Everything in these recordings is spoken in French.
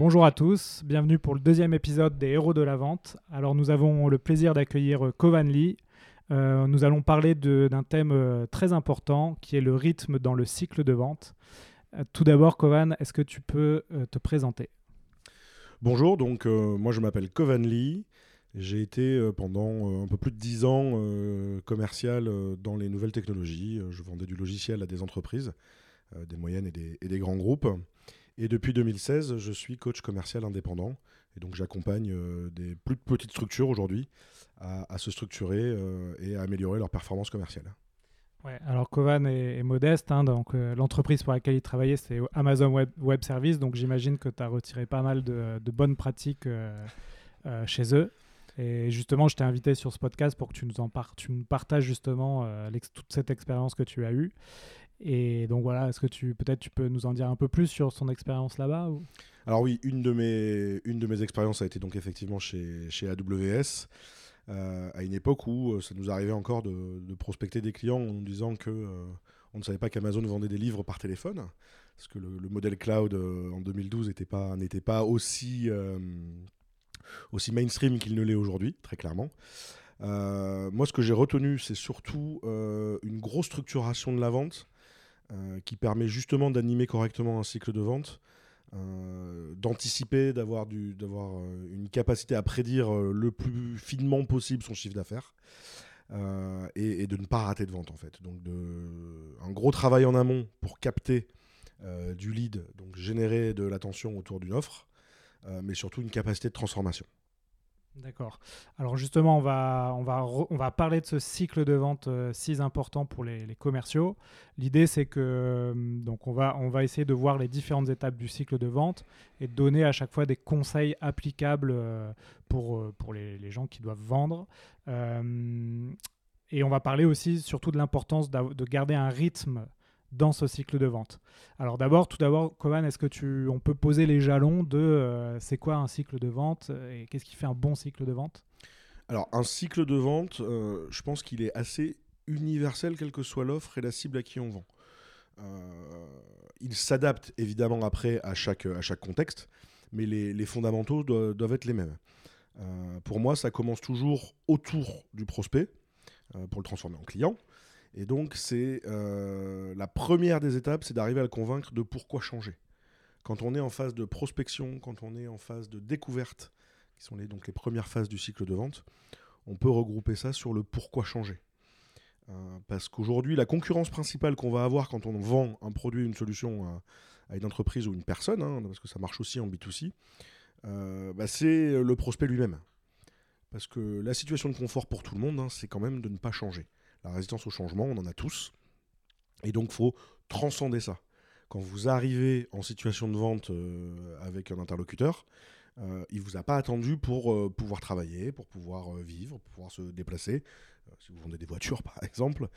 Bonjour à tous, bienvenue pour le deuxième épisode des Héros de la Vente. Alors nous avons le plaisir d'accueillir Kovan Lee. Euh, nous allons parler d'un thème euh, très important qui est le rythme dans le cycle de vente. Euh, tout d'abord, Kovan, est-ce que tu peux te présenter? Bonjour, donc moi je m'appelle Kovan Lee. J'ai été pendant un peu plus de dix ans commercial dans les nouvelles technologies. Je vendais du logiciel à des entreprises, des moyennes et des grands groupes. Et depuis 2016, je suis coach commercial indépendant. Et donc j'accompagne euh, des plus petites structures aujourd'hui à, se structurer euh, et à améliorer leur performance commerciale. Ouais, alors Kovan est, modeste, hein, donc euh, l'entreprise pour laquelle il travaillait c'est Amazon Web, Web Service, donc j'imagine que tu as retiré pas mal de, bonnes pratiques chez eux. Et justement, je t'ai invité sur ce podcast pour que tu nous en tu nous partages justement toute cette expérience que tu as eue. Et donc voilà, est-ce que tu peut-être tu peux nous en dire un peu plus sur son expérience là-bas Alors oui, une de mes une de mes expériences a été donc effectivement chez, chez AWS. Euh, à une époque où euh, ça nous arrivait encore de, prospecter des clients en nous disant que euh, on ne savait pas qu'Amazon vendait des livres par téléphone, parce que le, modèle cloud en 2012 n'était pas, n'était pas aussi, aussi mainstream qu'il ne l'est aujourd'hui, très clairement. moi, ce que j'ai retenu, c'est surtout une grosse structuration de la vente euh, qui permet justement d'animer correctement un cycle de vente, euh, d'anticiper, d'avoir euh, une capacité à prédire le plus finement possible son chiffre d'affaires. Et, de ne pas rater de vente en fait. Donc un gros travail en amont pour capter du lead, donc générer de l'attention autour d'une offre, mais surtout une capacité de transformation. D'accord. Alors justement, on va, on, va on va parler de ce cycle de vente euh, si important pour les, commerciaux. L'idée, c'est que euh, donc on, va, on va essayer de voir les différentes étapes du cycle de vente et de donner à chaque fois des conseils applicables euh, pour, pour les, les, gens qui doivent vendre. et on va parler aussi surtout de l'importance de garder un rythme dans ce cycle de vente. Alors d'abord, tout d'abord, Kovan, est-ce que tu, on peut poser les jalons de euh, c'est quoi un cycle de vente et qu'est-ce qui fait un bon cycle de vente? Alors un cycle de vente, euh, je pense qu'il est assez universel quelle que soit l'offre et la cible à qui on vend. Euh, il s'adapte évidemment après à chaque, à chaque contexte, mais les, fondamentaux doivent, être les mêmes. pour moi, ça commence toujours autour du prospect pour le transformer en client. Et donc, c'est euh, la première des étapes, c'est d'arriver à le convaincre de pourquoi changer. Quand on est en phase de prospection, quand on est en phase de découverte, qui sont les, donc les premières phases du cycle de vente, on peut regrouper ça sur le pourquoi changer. Euh, parce qu'aujourd'hui, la concurrence principale qu'on va avoir quand on vend un produit, une solution à, une entreprise ou une personne, hein, parce que ça marche aussi en B2C, euh, bah, c'est le prospect lui-même. Parce que la situation de confort pour tout le monde, hein, c'est quand même de ne pas changer. La résistance au changement, on en a tous. Et donc, faut transcender ça. Quand vous arrivez en situation de vente euh, avec un interlocuteur, euh, il ne vous a pas attendu pour euh, pouvoir travailler, pour pouvoir vivre, pour pouvoir se déplacer, si vous vendez des voitures par exemple.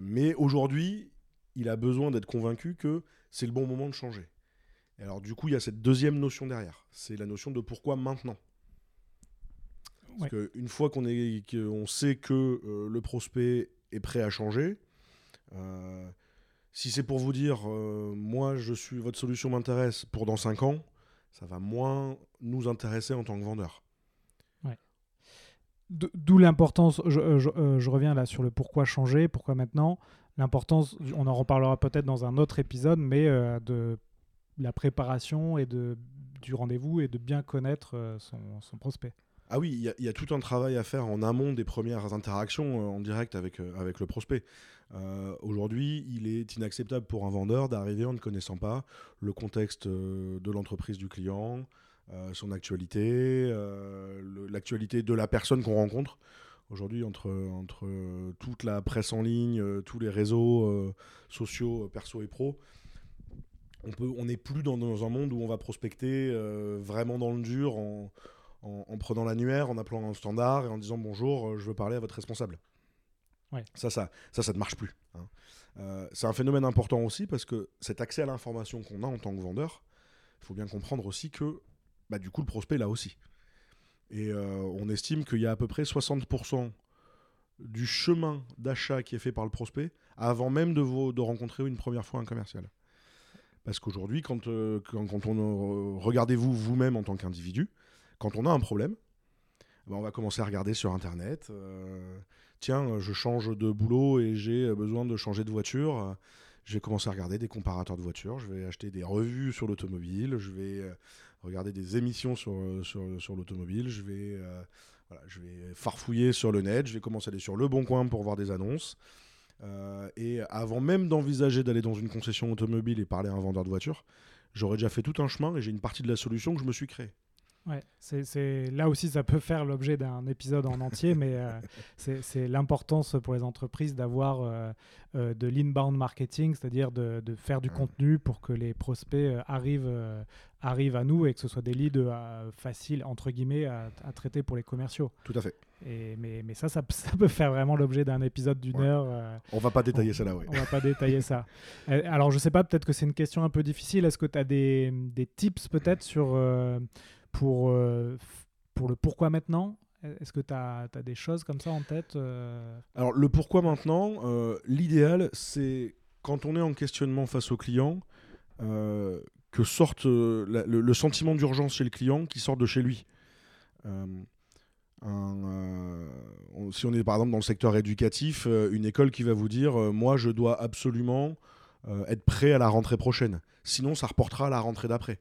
mais aujourd'hui, il a besoin d'être convaincu que c'est le bon moment de changer. Et alors du coup, il y a cette deuxième notion derrière. C'est la notion de pourquoi maintenant. Parce qu'une fois qu'on on sait que euh, le prospect est prêt à changer, euh, si c'est pour vous dire, euh, moi, je suis, votre solution m'intéresse pour dans 5 ans, ça va moins nous intéresser en tant que vendeur. D'où l'importance, je, je, reviens là sur le pourquoi changer, pourquoi maintenant. L'importance, on en reparlera peut-être dans un autre épisode, mais de la préparation et de, du rendez-vous et de bien connaître son, son prospect. Ah oui, il y, a tout un travail à faire en amont des premières interactions euh, en direct avec, euh, le prospect. Euh, aujourd'hui, il est inacceptable pour un vendeur d'arriver en ne connaissant pas le contexte de l'entreprise du client, son actualité, l'actualité de la personne qu'on rencontre. Aujourd'hui, entre, toute la presse en ligne, tous les réseaux sociaux, perso et pro, on n'est plus dans, un monde où on va prospecter vraiment dans le dur en, en prenant l'annuaire, en appelant un standard et en disant bonjour, euh, je veux parler à votre responsable. Ouais. Ça, ça, ça, ça ne marche plus. hein. Euh, c'est un phénomène important aussi parce que cet accès à l'information qu'on a en tant que vendeur, il faut bien comprendre aussi que bah, du coup le prospect l'a aussi. Et euh, on estime qu'il y a à peu près 60% du chemin d'achat qui est fait par le prospect avant même de, vous- de rencontrer une première fois un commercial. Parce qu'aujourd'hui, quand, euh, quand, quand on regardez-vous vous-même en tant qu'individu, quand on a un problème, ben, on va commencer à regarder sur Internet. euh, tiens, euh, je change de boulot et j'ai euh, besoin de changer de voiture. Je vais commencer à regarder des comparateurs de voitures. Je vais acheter des revues sur l'automobile. Je vais regarder des émissions sur, l'automobile. Je vais, farfouiller sur le net. Je vais commencer à aller sur Le Bon Coin pour voir des annonces. Et avant même d'envisager d'aller dans une concession automobile et parler à un vendeur de voiture, j'aurais déjà fait tout un chemin et j'ai une partie de la solution que je me suis créée. Ouais, c'est, là aussi, ça peut faire l'objet d'un épisode en entier, mais euh, c'est, l'importance pour les entreprises d'avoir euh, euh, de l'inbound marketing, c'est-à-dire de, de faire du Ouais. contenu pour que les prospects euh, arrivent, euh, arrivent à nous et que ce soit des leads faciles, entre guillemets, à, à traiter pour les commerciaux. Tout à fait. Et, mais, mais ça, ça, ça peut faire vraiment l'objet d'un épisode d'une Ouais. heure. On va pas détailler on, ça là, oui. On va pas détailler ça. Alors, je sais pas, peut-être que c'est une question un peu difficile. Est-ce que tu as des, des tips peut-être sur pour, euh, pour le pourquoi maintenant? Est-ce que tu as, des choses comme ça en tête euh? Alors le pourquoi maintenant, euh, l'idéal c'est quand on est en questionnement face au client, que sorte le, sentiment d'urgence chez le client qui sorte de chez lui. Si on est par exemple dans le secteur éducatif, une école qui va vous dire moi je dois absolument être prêt à la rentrée prochaine, sinon ça reportera à la rentrée d'après.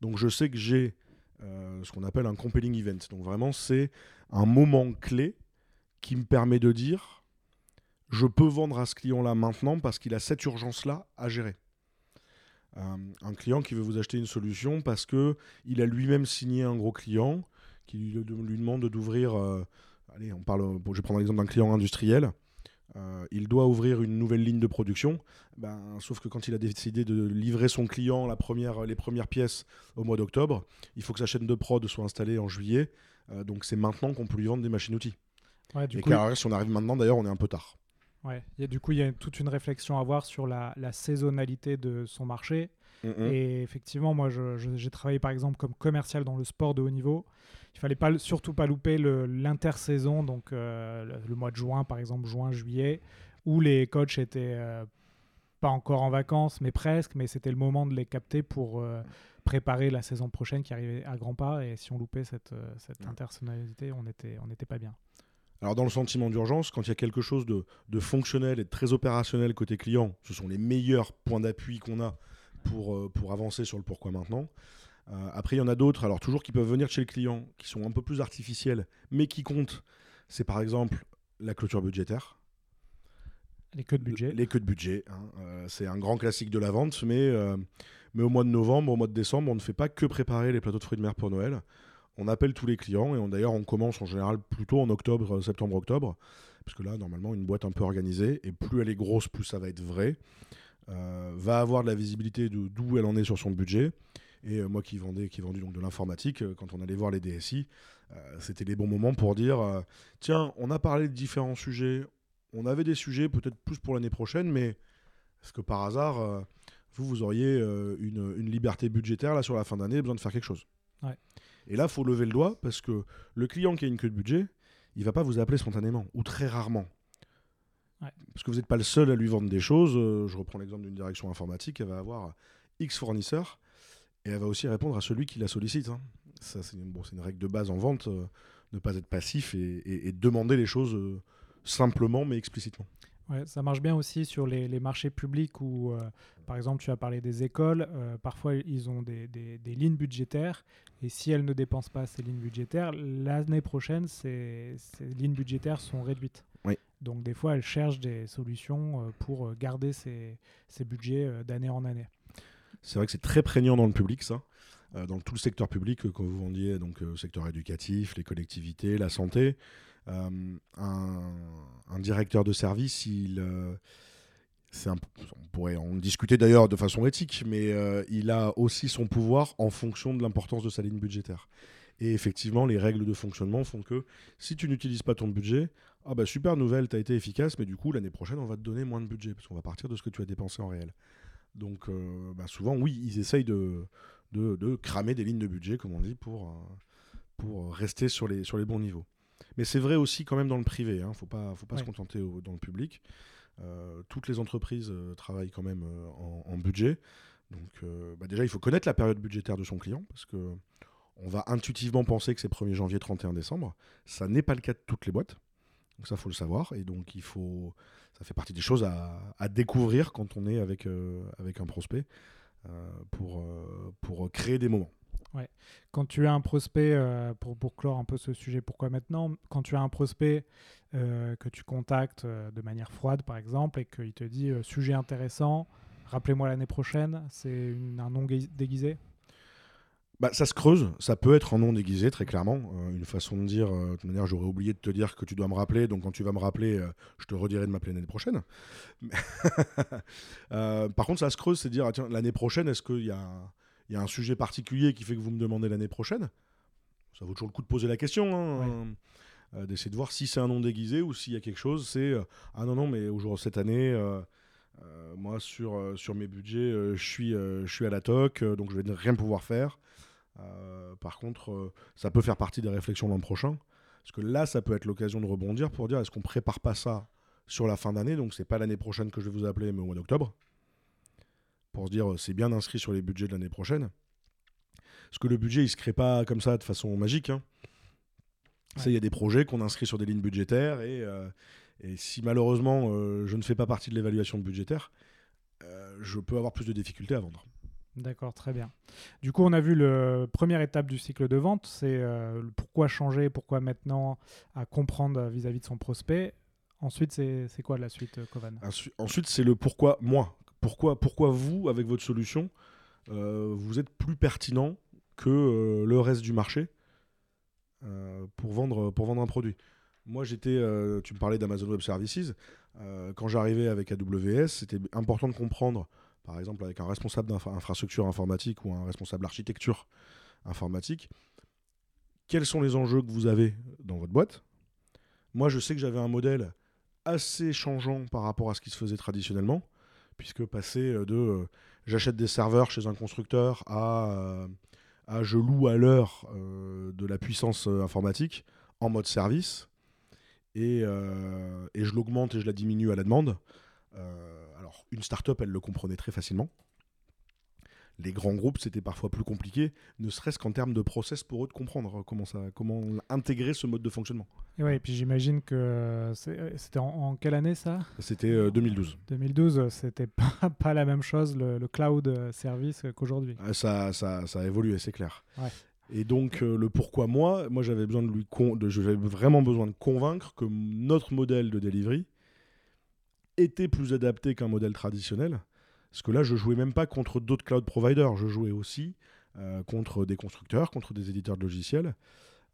Donc je sais que j'ai ce qu'on appelle un compelling event. Donc vraiment c'est un moment clé qui me permet de dire je peux vendre à ce client-là maintenant parce qu'il a cette urgence-là à gérer. Euh, un client qui veut vous acheter une solution parce que il a lui-même signé un gros client qui lui, lui demande d'ouvrir. euh, allez, on parle. bon, je vais prendre l'exemple d'un client industriel. Euh, il doit ouvrir une nouvelle ligne de production. Ben, sauf que quand il a décidé de livrer son client la première, les premières pièces au mois d'octobre, il faut que sa chaîne de prod soit installée en juillet. Euh, donc c'est maintenant qu'on peut lui vendre des machines-outils. Ouais, du Et coup, car si on arrive maintenant, d'ailleurs, on est un peu tard. ouais. Il y a- du coup, il y a toute une réflexion à avoir sur la, la saisonnalité de son marché. Et effectivement, moi, j'ai travaillé par exemple comme commercial dans le sport de haut niveau. Il fallait pas, surtout pas louper l'intersaison, donc euh, le, le mois de juin, par exemple, juin, juillet, où les coachs étaient euh, pas encore en vacances, mais presque, mais c'était le moment de les capter pour euh, préparer la saison prochaine qui arrivait à grands pas. Et si on loupait cette, cette Ouais. intersonnalité, on n'était on n'était pas bien. Alors dans le sentiment d'urgence, quand il y a quelque chose de, de fonctionnel et de très opérationnel côté client, ce sont les meilleurs points d'appui qu'on a pour, pour avancer sur le pourquoi maintenant. Euh, après, il y en a d'autres, alors toujours qui peuvent venir de chez le client, qui sont un peu plus artificiels, mais qui comptent. C'est par exemple la clôture budgétaire. Les queues de budget. Les queues de budget. hein. Euh, c'est un grand classique de la vente, mais, euh, mais au mois de novembre, au mois de décembre, on ne fait pas que préparer les plateaux de fruits de mer pour Noël. On appelle tous les clients et on- d'ailleurs on commence en général plutôt en octobre, euh, septembre-octobre, parce que là normalement une boîte un peu organisée et plus elle est grosse, plus ça va être vrai, euh, va avoir de la visibilité de d'où elle en est sur son budget. Et euh, moi qui vendais, qui ai vendu donc de l'informatique, euh, quand on allait voir les DSI, euh, c'était les bons moments pour dire tiens, on a parlé de différents sujets, on avait des sujets peut-être plus pour l'année prochaine, mais est-ce que par hasard, vous, vous auriez une, une liberté budgétaire là sur la fin d'année, besoin de faire quelque chose? Ouais. Et là, faut lever le doigt parce que le client qui a une queue de budget, il va pas vous appeler spontanément ou très rarement. Ouais. Parce que vous n'êtes pas le seul à lui vendre des choses. Je reprends l'exemple d'une direction informatique, elle va avoir X fournisseurs et elle va aussi répondre à celui qui la sollicite. hein. Ça, c'est une, bon, c'est une règle de base en vente, euh, ne pas être passif et, et- et demander les choses euh, simplement mais explicitement. Ouais, ça marche bien aussi sur les, les marchés publics où, euh, par exemple, tu as parlé des écoles. euh, parfois, ils ont des, des- des lignes budgétaires. Et si elles ne dépensent pas ces lignes budgétaires, l'année prochaine, ces, ces lignes budgétaires sont réduites. Oui. Donc, des fois, elles cherchent des solutions euh, pour garder ces, ces budgets d'année en année. C'est vrai que c'est très prégnant dans le public, ça. Euh, dans tout le secteur public, euh, quand vous vendiez, donc euh, secteur éducatif, les collectivités, la santé, euh, un, directeur de service, il, un, on pourrait en discuter d'ailleurs de façon éthique, mais il a aussi son pouvoir en fonction de l'importance de sa ligne budgétaire. Et effectivement, les règles de fonctionnement font que si tu n'utilises pas ton budget, ah bah super nouvelle, tu as été efficace, mais du coup l'année prochaine on va te donner moins de budget parce qu'on va partir de ce que tu as dépensé en réel. Donc euh, bah, souvent oui, ils essayent de, de, cramer des lignes de budget, comme on dit, pour, euh, pour rester sur les, sur les bons niveaux. Mais c'est vrai aussi quand même dans le privé, il hein, ne faut pas, faut pas se contenter dans le public. Euh, toutes les entreprises euh, travaillent quand même euh, en, budget. Donc bah déjà, il faut connaître la période budgétaire de son client parce que on va intuitivement penser que c'est 1er janvier, 31 décembre. Ça n'est pas le cas de toutes les boîtes. Donc ça, faut le savoir. Et donc, il faut, ça fait partie des choses à, découvrir quand on est avec, avec un prospect pour, pour créer des moments. Ouais. Quand tu as un prospect, euh, pour, clore un peu ce sujet, pourquoi maintenant? Quand tu as un prospect euh, que tu contactes euh, de manière froide, par exemple, et qu'il te dit sujet intéressant, rappelez-moi l'année prochaine, c'est un nom déguisé? Bah, ça se creuse, ça peut être un nom déguisé, très clairement. une façon de dire, de toute manière, j'aurais oublié de te dire que tu dois me rappeler, donc quand tu vas me rappeler, je te redirai de m'appeler l'année prochaine. par contre, ça se creuse, c'est dire, ah, tiens, l'année prochaine, est-ce qu'il y y a un sujet particulier qui fait que vous me demandez l'année prochaine, ça vaut toujours le coup de poser la question, hein, euh, d'essayer de voir si c'est un nom déguisé ou s'il y a quelque chose. C'est euh, ah non non mais aujourd'hui cette année, euh, moi sur sur mes budgets, je suis je suis à la toc, donc je vais rien pouvoir faire. Par contre, ça peut faire partie des réflexions l'an prochain, parce que là, ça peut être l'occasion de rebondir pour dire est-ce qu'on prépare pas ça sur la fin d'année, donc c'est pas l'année prochaine que je vais vous appeler, mais au mois d'octobre pour se dire euh, c'est bien inscrit sur les budgets de l'année prochaine. Parce que le budget, il se crée pas comme ça de façon magique. Hein. Il y a des projets qu'on inscrit sur des lignes budgétaires et, euh, si malheureusement euh, je ne fais pas partie de l'évaluation budgétaire, je peux avoir plus de difficultés à vendre. D'accord, très bien. Du coup, on a vu la première étape du cycle de vente, c'est pourquoi changer, pourquoi maintenant, à comprendre vis-à-vis -vis de son prospect. Ensuite, c'est quoi la suite, Kovan Ensuite, c'est le pourquoi moi. Pourquoi, pourquoi vous, avec votre solution, euh, vous êtes plus pertinent que euh, le reste du marché euh, pour, vendre, pour vendre un produit? Moi, j'étais, tu me parlais d'Amazon Web Services. quand j'arrivais avec AWS, c'était important de comprendre, par exemple, avec un responsable d'infrastructure informatique ou un responsable d'architecture informatique, quels sont les enjeux que vous avez dans votre boîte? Moi, je sais que j'avais un modèle assez changeant par rapport à ce qui se faisait traditionnellement puisque passer euh, de euh, j'achète des serveurs chez un constructeur à, euh, je loue à l'heure de la puissance informatique en mode service et je l'augmente et je la diminue à la demande. Alors une startup, elle le comprenait très facilement les grands groupes, c'était parfois plus compliqué, ne serait-ce qu'en termes de process pour eux de comprendre comment, ça, comment intégrer ce mode de fonctionnement. Et ouais, puis j'imagine que c'était en, quelle année ça? C'était 2012. 2012, c'était pas, pas la même chose, le, cloud service qu'aujourd'hui. Ah, ça, ça, ça, a évolué, c'est clair. Et donc, euh, le pourquoi moi, moi j'avais besoin de lui j'avais vraiment besoin de convaincre que notre modèle de delivery était plus adapté qu'un modèle traditionnel parce que là, je jouais même pas contre d'autres cloud providers, je jouais aussi euh, contre des constructeurs, contre des éditeurs de logiciels,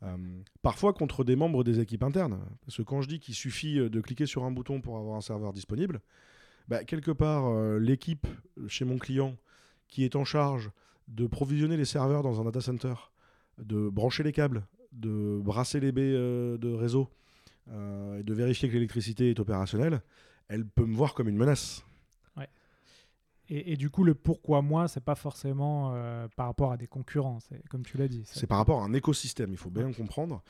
euh, parfois contre des membres des équipes internes. Parce que quand je dis qu'il suffit euh, de cliquer sur un bouton pour avoir un serveur disponible, bah, quelque part, l'équipe chez mon client qui est en charge de provisionner les serveurs dans un data center, de brancher les câbles, de brasser les baies de réseau et de vérifier que l'électricité est opérationnelle, elle peut me voir comme une menace. Et, du coup, le pourquoi moi, c'est pas forcément euh, par rapport à des concurrents, comme tu l'as dit. C'est par rapport à un écosystème, il faut bien comprendre.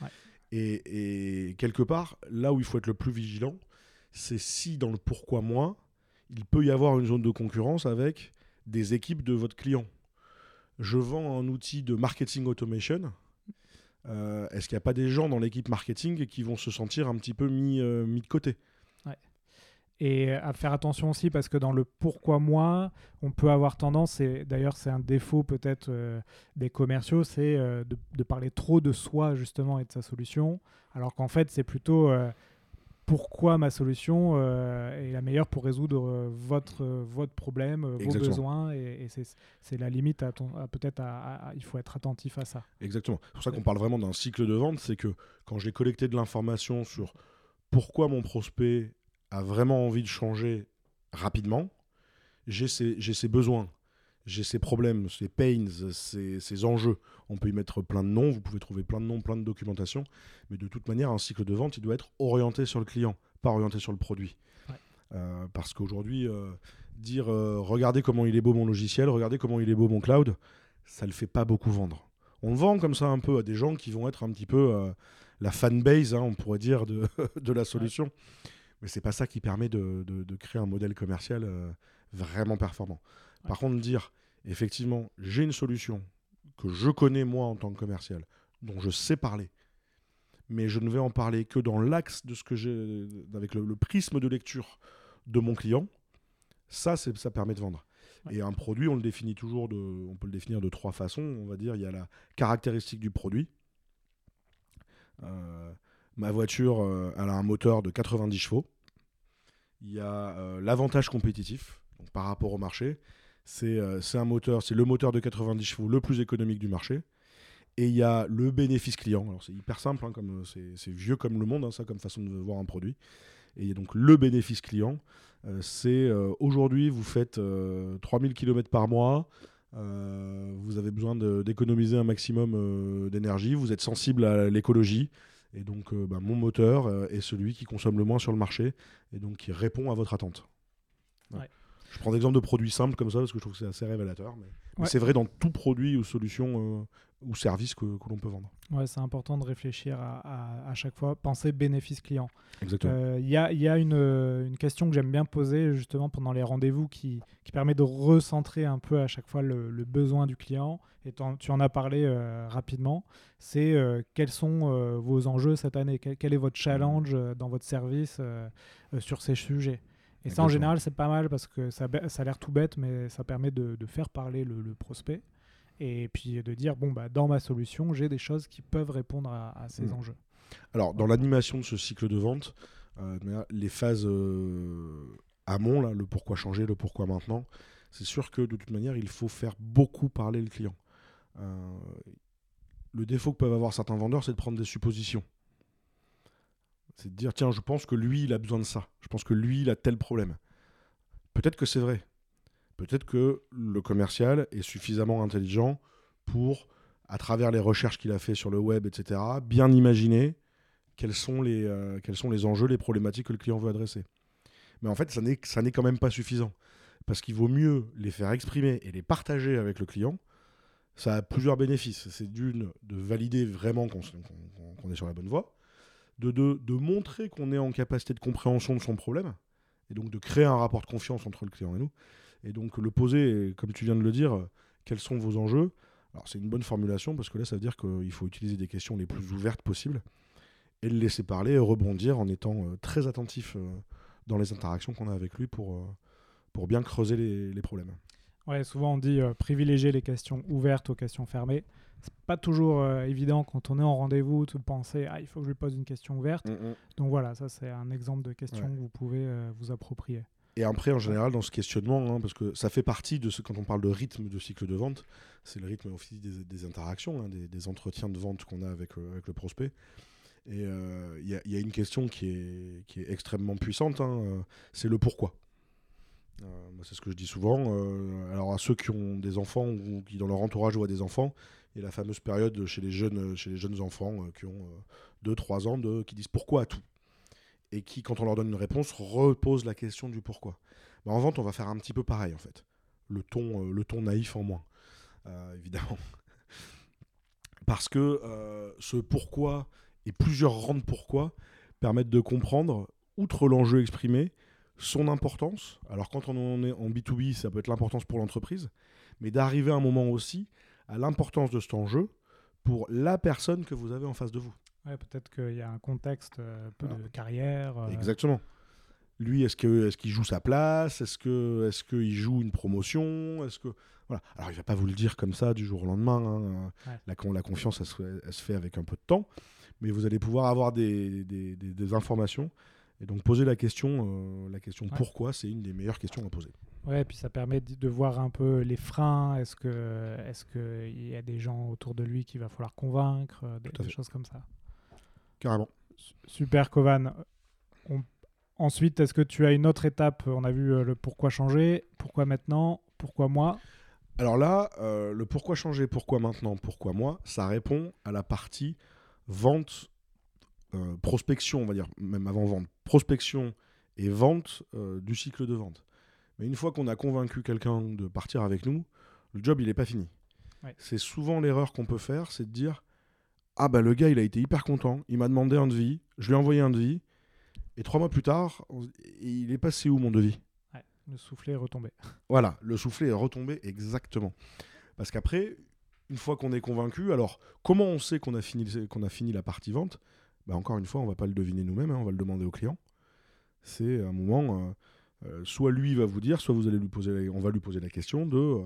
Et, quelque part, là où il faut être le plus vigilant, c'est si dans le pourquoi moi, il peut y avoir une zone de concurrence avec des équipes de votre client. Je vends un outil de marketing automation. Euh, est-ce qu'il n'y a pas des gens dans l'équipe marketing qui vont se sentir un petit peu mis, euh, mis de côté? Et à faire attention aussi parce que dans le pourquoi moi, on peut avoir tendance, et d'ailleurs c'est un défaut peut-être euh, des commerciaux, c'est euh, de, parler trop de soi justement et de sa solution, alors qu'en fait c'est plutôt euh, pourquoi ma solution est la meilleure pour résoudre votre, votre problème, vos besoins, et, c'est la limite, à, peut-être il faut être attentif à ça. Exactement. C'est pour ça qu'on parle vraiment d'un cycle de vente, c'est que quand j'ai collecté de l'information sur pourquoi mon prospect a vraiment envie de changer rapidement, j'ai ces besoins, j'ai ces problèmes, ces pains, ces enjeux. On peut y mettre plein de noms, vous pouvez trouver plein de noms, plein de documentation, mais de toute manière, un cycle de vente, il doit être orienté sur le client, pas orienté sur le produit. Ouais. Euh, parce qu'aujourd'hui, euh, dire euh, regardez comment il est beau mon logiciel, regardez comment il est beau mon cloud, ça le fait pas beaucoup vendre. On le vend comme ça un peu à des gens qui vont être un petit peu la fanbase, hein, on pourrait dire, de, de la solution. Mais c'est pas ça qui permet de, de- de créer un modèle commercial euh, vraiment performant. Par contre, dire effectivement, j'ai une solution que je connais moi en tant que commercial, dont je sais parler, mais je ne vais en parler que dans l'axe de ce que j'ai, avec le, le prisme de lecture de mon client. Ça, ça permet de vendre. Ouais. Et un produit, on le définit toujours, de, on peut le définir de trois façons. On va dire, il y a la caractéristique du produit. Euh, ma voiture, euh, elle a un moteur de 90 chevaux. Il y a euh, l'avantage compétitif par rapport au marché. C'est euh, c'est un moteur, c'est le moteur de 90 chevaux le plus économique du marché. Et il y a le bénéfice client. Alors c'est hyper simple, hein, comme c'est vieux comme le monde, hein, ça comme façon de voir un produit. Et donc le bénéfice client. C'est aujourd'hui vous faites euh, 3000 km par mois. vous avez besoin d'économiser un maximum d'énergie. Vous êtes sensible à l'écologie. Et donc, euh, bah, mon moteur euh, est celui qui consomme le moins sur le marché et donc qui répond à votre attente. Je prends l'exemple de produits simples comme ça parce que je trouve que c'est assez révélateur. Mais, c'est vrai dans tout produit ou solution euh, ou service que, que l'on peut vendre. Ouais, c'est important de réfléchir à, à- à chaque fois, penser bénéfice client. Exactement. Euh, Il y a, y a une, euh, une question que j'aime bien poser justement pendant les rendez-vous qui, qui permet de recentrer un peu à chaque fois le, le besoin du client. Et tu en as parlé euh, rapidement. C'est euh, quels sont euh, vos enjeux cette année? Quel, quel est votre challenge euh, dans votre service euh, euh, sur ces sujets? Et ça, en général, c'est pas mal parce que ça, a l'air tout bête, mais ça permet de, de faire parler le, le prospect et puis de dire bon, bah, dans ma solution, j'ai des choses qui peuvent répondre à, à ces Mm. enjeux. Alors, dans l'animation de ce cycle de vente, euh, les phases euh, amont, là, le pourquoi changer, le pourquoi maintenant, c'est sûr que de toute manière, il faut faire beaucoup parler le client. Euh, le défaut que peuvent avoir certains vendeurs, c'est de prendre des suppositions. C'est de dire, tiens, je pense que lui, il a besoin de ça. Je pense que lui, il a tel problème. Peut-être que c'est vrai. Peut-être que le commercial est suffisamment intelligent pour, à travers les recherches qu'il a fait sur le web, etc., bien imaginer quels sont les, euh, quels sont les enjeux, les problématiques que le client veut adresser. Mais en fait, ça n'est quand même pas suffisant. Parce qu'il vaut mieux les faire exprimer et les partager avec le client. Ça a plusieurs bénéfices. C'est d'une, de valider vraiment qu'on qu'on est sur la bonne voie. De de montrer qu'on est en capacité de compréhension de son problème. Et donc de créer un rapport de confiance entre le client et nous. Et donc le poser, comme tu viens de le dire, euh, quels sont vos enjeux? Alors c'est une bonne formulation parce que là, ça veut dire qu'il faut utiliser des questions les plus ouvertes possibles et le laisser parler et rebondir en étant euh, très attentif euh, dans les interactions qu'on a avec lui pour, bien creuser les problèmes. Ouais, souvent on dit euh, privilégier les questions ouvertes aux questions fermées. C'est pas toujours euh, évident quand on est en rendez-vous de penser ah il faut que je lui pose une question ouverte. Donc voilà, ça c'est un exemple de question Ouais. que vous pouvez euh, vous approprier. Et après, en général, dans ce questionnement, hein, parce que ça fait partie de ce, quand on parle de rythme de cycle de vente, c'est le rythme aussi des, des interactions, hein, des, des entretiens de vente qu'on a avec, euh, avec le prospect. Et euh, il y, a- il y a une question qui est, qui est extrêmement puissante, hein, c'est le pourquoi. Euh, c'est ce que je dis souvent. euh, alors, à ceux qui ont des enfants ou qui, dans leur entourage, voient des enfants, il y a la fameuse période chez les jeunes, chez les jeunes enfants euh, qui ont 2-3 ans qui disent pourquoi à tout. Et qui, quand on leur donne une réponse, reposent la question du pourquoi. Bah, en vente, on va faire un petit peu pareil, en fait. Le ton, euh, le ton naïf en moins, euh, évidemment. Parce que euh, ce pourquoi et plusieurs rangs de pourquoi permettent de comprendre, outre l'enjeu exprimé, son importance. Alors quand on est en B2B, ça peut être l'importance pour l'entreprise, mais d'arriver à un moment aussi à l'importance de cet enjeu pour la personne que vous avez en face de vous. Ouais, peut-être qu'il y a un contexte euh, peu Voilà. de carrière. euh, Exactement. Lui, est-ce que est-ce qu'il joue sa place? Est-ce que est-ce qu'il joue une promotion? Est-ce que voilà Alors il va pas vous le dire comme ça du jour au lendemain. hein. Ouais. La, con- la confiance, elle se, fait, elle se fait avec un peu de temps, mais vous allez pouvoir avoir des, des, des- des informations et donc poser la question. euh, la question Ouais. pourquoi, c'est une des meilleures questions à poser. Ouais, et puis ça permet de voir un peu les freins. Est-ce que est-ce que il y a des gens autour de lui qu'il va falloir convaincre, euh, des, choses comme ça? Carrément. Super Kovan. On- Ensuite, est-ce que tu as une autre étape? On a vu euh, le pourquoi changer, pourquoi maintenant, pourquoi moi? Alors là, euh, le pourquoi changer, pourquoi maintenant, pourquoi moi, ça répond à la partie vente, euh, prospection, on va dire, même avant vente, prospection et vente euh, du cycle de vente. Mais une fois qu'on a convaincu quelqu'un de partir avec nous, le job, il n'est pas fini. Ouais. C'est souvent l'erreur qu'on peut faire, c'est de dire Ah bah le gars, il a été hyper content, il m'a demandé un devis, je lui ai envoyé un devis, et trois mois plus tard, on- il est passé où mon devis? Ouais, Le soufflet est retombé. Voilà, le soufflet est retombé exactement. Parce qu'après, une fois qu'on est convaincu, alors comment on sait qu'on a fini, qu'on a fini la partie vente? Bah, Encore une fois, on va pas le deviner nous-mêmes, hein, on va le demander au client. C'est un moment, euh, euh, soit lui va vous dire, soit vous allez lui poser, la- on va lui poser la question de, euh,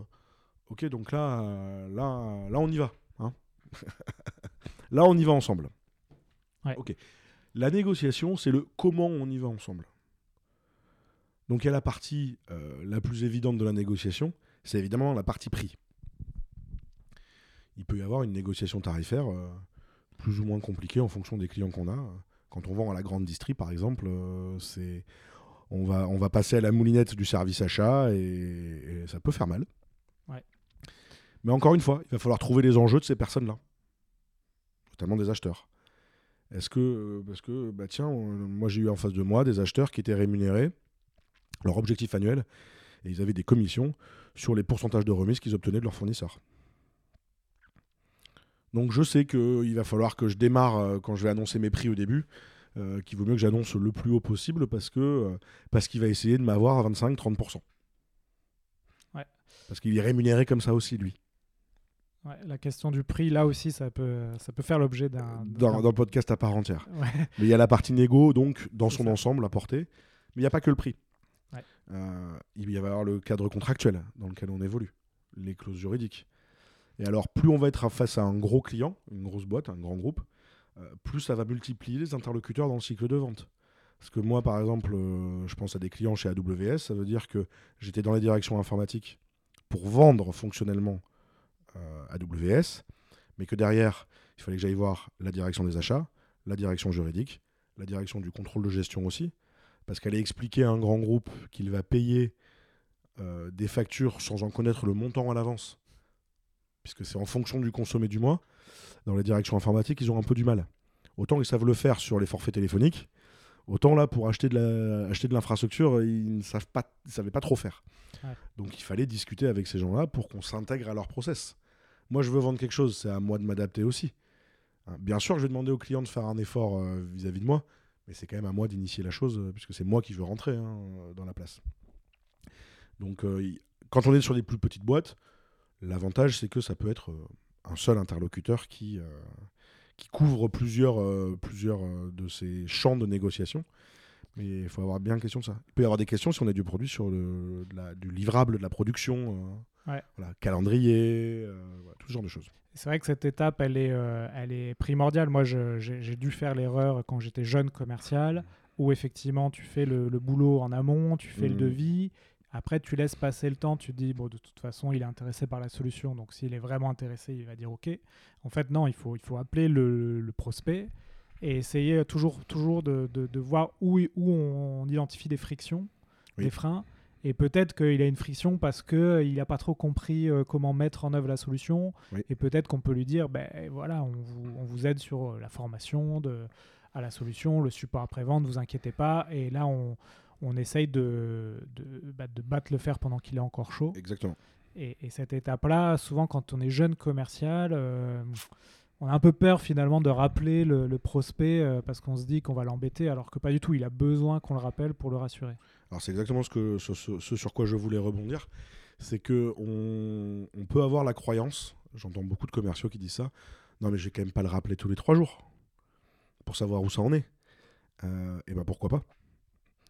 ok, donc là, là, là, on y va. hein. là, on y va ensemble. Ouais. Ok. La négociation, c'est le comment on y va ensemble. Donc il y a la partie euh, la plus évidente de la négociation, c'est évidemment la partie prix. Il peut y avoir une négociation tarifaire plus ou moins compliquée en fonction des clients qu'on a. Quand on vend à la grande distrie, par exemple, euh, c'est on va, on va passer à la moulinette du service achat et, et ça peut faire mal. Ouais. Mais encore une fois, il va falloir trouver les enjeux de ces personnes-là, notamment des acheteurs. Est-ce que, euh, parce que, bah tiens, moi j'ai eu en face de moi des acheteurs qui étaient rémunérés, leur objectif annuel, et ils avaient des commissions sur les pourcentages de remise qu'ils obtenaient de leurs fournisseurs. Donc je sais qu'il va falloir que je démarre euh, quand je vais annoncer mes prix au début, euh, qu'il vaut mieux que j'annonce le plus haut possible parce que euh, parce qu'il va essayer de m'avoir à 25-30%. Ouais. Parce qu'il est rémunéré comme ça aussi, lui. Ouais, la question du prix, là aussi, ça peut, ça peut faire l'objet d'un. Dans, podcast à part entière. Ouais. Mais il y a la partie négo, donc dans C'est son ça. ensemble à porter. Mais il n'y a pas que le prix. Ouais. Euh, il va y avoir le cadre contractuel dans lequel on évolue, les clauses juridiques. Et alors, plus on va être face à un gros client, une grosse boîte, un grand groupe, euh, plus ça va multiplier les interlocuteurs dans le cycle de vente. Parce que moi, par exemple, euh, je pense à des clients chez AWS, ça veut dire que j'étais dans la direction informatique pour vendre fonctionnellement euh, AWS, mais que derrière, il fallait que j'aille voir la direction des achats, la direction juridique, la direction du contrôle de gestion aussi, parce qu'elle a expliqué à un grand groupe qu'il va payer des factures sans en connaître le montant à l'avance, puisque c'est en fonction du consommé du mois. Dans les directions informatiques, ils ont un peu du mal. Autant ils savent le faire sur les forfaits téléphoniques, autant là, pour acheter de l'infrastructure, ils ne savent pas, ils savaient pas trop faire. Ouais. Donc il fallait discuter avec ces gens-là pour qu'on s'intègre à leur process. Moi, je veux vendre quelque chose, c'est à moi de m'adapter aussi. Hein, Bien sûr, je vais demander au client de faire un effort euh, vis-à-vis de moi, mais c'est quand même à moi d'initier la chose, euh, puisque c'est moi qui veux rentrer hein, dans la place. Donc, euh, quand on est sur des plus petites boîtes, l'avantage, c'est que ça peut être euh, un seul interlocuteur qui, euh, qui couvre plusieurs, euh, plusieurs de ces champs de négociation. Mais il faut avoir bien question de ça. Il peut y avoir des questions si on a du produit sur le, de la- du livrable, de la production, euh, Ouais. voilà, calendrier, euh, voilà, tout ce genre de choses. C'est vrai que cette étape, elle est, euh, elle est primordiale. Moi, j'ai dû faire l'erreur quand j'étais jeune commercial, où effectivement, tu fais le, le boulot en amont, tu fais le Mhm. devis. Après, tu laisses passer le temps, tu te dis, bon, de toute façon, il est intéressé par la solution, donc s'il est vraiment intéressé, il va dire OK. En fait, non, il faut, il faut appeler le, le prospect et essayer toujours, toujours de, de- de voir où, où on identifie des frictions, Oui. des freins. Et peut-être qu'il a une friction parce qu'il n'a pas trop compris euh, comment mettre en œuvre la solution. Oui. Et peut-être qu'on peut lui dire, ben voilà, on vous, on vous aide sur euh, la formation de, à la solution, le support après-vente, vous inquiétez pas. Et là, on, on essaye de, de, bah, de battre le fer pendant qu'il est encore chaud. Exactement. Et, et cette étape-là, souvent quand on est jeune commercial, euh, on a un peu peur finalement de rappeler le, le prospect euh, parce qu'on se dit qu'on va l'embêter, alors que pas du tout. Il a besoin qu'on le rappelle pour le rassurer. Alors c'est exactement ce, que, ce, ce- ce sur quoi je voulais rebondir. C'est que on, on peut avoir la croyance, j'entends beaucoup de commerciaux qui disent ça, non mais je vais quand même pas le rappeler tous les trois jours pour savoir où ça en est. Euh, et ben pourquoi pas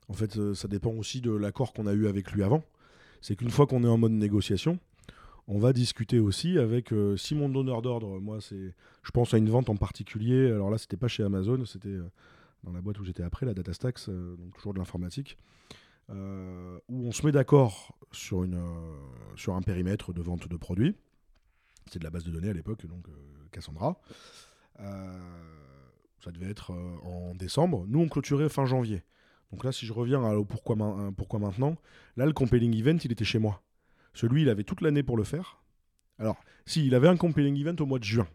En fait, euh, ça dépend aussi de l'accord qu'on a eu avec lui avant. C'est qu'une fois qu'on est en mode négociation, on va discuter aussi avec euh, si mon donneur d'ordre, moi c'est, je pense à une vente en particulier. Alors là, c'était pas chez Amazon, c'était euh, dans la boîte où j'étais après, la DataStax, donc toujours de l'informatique où on se met d'accord sur, sur un périmètre de vente de produits. C'est de la base de données à l'époque, donc Cassandra. Ça devait être en décembre. Nous, on clôturait fin janvier. Donc là, si je reviens à pourquoi, pourquoi maintenant, là, le compelling event, il était chez moi. Celui, il avait toute l'année pour le faire. Alors, si, il avait un compelling event au mois de juin.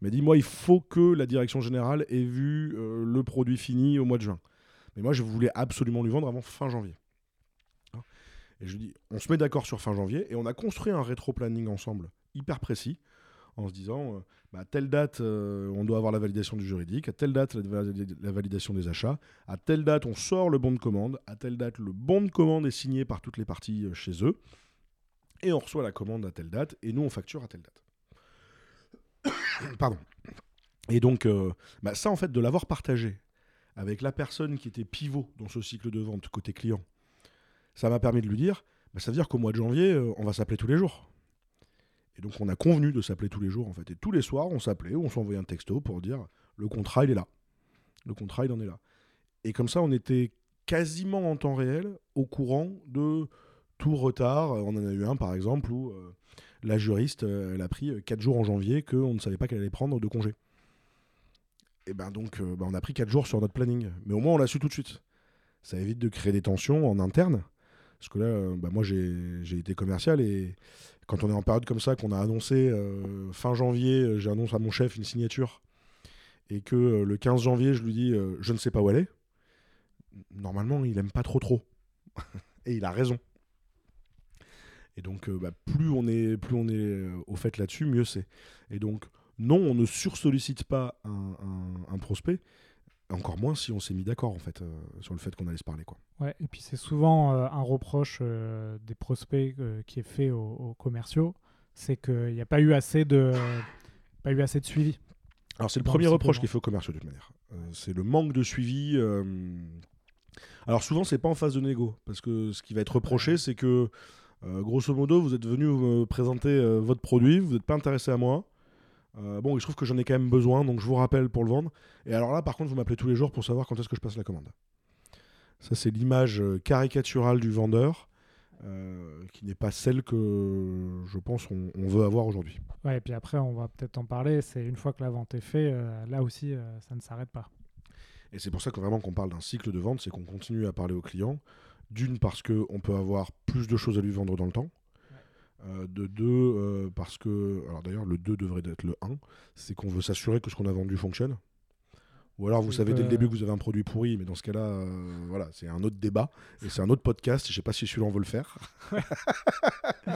Mais dis-moi, il faut que la direction générale ait vu euh, le produit fini au mois de juin. Mais moi, je voulais absolument lui vendre avant fin janvier. Hein et je dis, on se met d'accord sur fin janvier et on a construit un rétro-planning ensemble hyper précis en se disant, euh, bah, à telle date, euh, on doit avoir la validation du juridique, à telle date, la, validation des achats, à telle date, on sort le bon de commande, à telle date, le bon de commande est signé par toutes les parties chez eux, et on reçoit la commande à telle date, et nous, on facture à telle date. Pardon. Et donc, euh, bah, ça, en fait, de l'avoir partagé avec la personne qui était pivot dans ce cycle de vente côté client, ça m'a permis de lui dire, bah, ça veut dire qu'au mois de janvier, euh, on va s'appeler tous les jours. Et donc, on a convenu de s'appeler tous les jours, en fait. Et tous les soirs, on s'appelait on s'envoyait un texto pour dire, le contrat, il est là. Le contrat, il en est là. Et comme ça, on était quasiment en temps réel au courant de tout retard. On en a eu un, par exemple, où... Euh, la juriste, euh, elle a pris 4 euh, jours en janvier qu'on ne savait pas qu'elle allait prendre de congé. Et ben donc, ben, on a pris 4 jours sur notre planning. Mais au moins, on l'a su tout de suite. Ça évite de créer des tensions en interne. Parce que là, ben, moi, j'ai été commercial et quand on est en période comme ça, qu'on a annoncé fin janvier, j'annonce à mon chef une signature et que le 15 janvier, je lui dis je ne sais pas où aller, normalement, il aime pas trop trop. et il a raison. Et donc, euh, bah, plus on est, plus on est euh, au fait là-dessus, mieux c'est. Et donc, non, on ne sursollicite pas un, prospect, encore moins si on s'est mis d'accord en fait euh, sur le fait qu'on allait se parler quoi. Ouais, et puis c'est souvent un reproche des prospects qui est fait aux, commerciaux, c'est qu'il n'y a pas eu assez de pas eu assez de suivi. Alors c'est le premier reproche qui est fait aux commerciaux de toute manière. c'est le manque de suivi. Alors souvent c'est pas en phase de négo parce que ce qui va être reproché c'est que euh, grosso modo, vous êtes venu me présenter euh, votre produit, vous n'êtes pas intéressé à moi. Euh, bon, il se trouve que j'en ai quand même besoin, donc je vous rappelle pour le vendre. Et alors là, par contre, vous m'appelez tous les jours pour savoir quand est-ce que je passe la commande. Ça, c'est l'image caricaturale du vendeur, qui n'est pas celle que je pense on, veut avoir aujourd'hui. Ouais, et puis après, on va peut-être en parler. C'est une fois que la vente est faite, là aussi, ça ne s'arrête pas. Et c'est pour ça que vraiment qu'on parle d'un cycle de vente, c'est qu'on continue à parler aux clients. D'une, parce qu'on peut avoir plus de choses à lui vendre dans le temps. Euh, de deux, euh, parce que. Alors d'ailleurs, le 2 devrait être le 1. C'est qu'on veut s'assurer que ce qu'on a vendu fonctionne. Ou alors vous savez dès le début que vous avez un produit pourri, mais dans ce cas-là, euh, voilà, c'est un autre débat et c'est un autre podcast. Je sais pas si celui-là on veut le faire.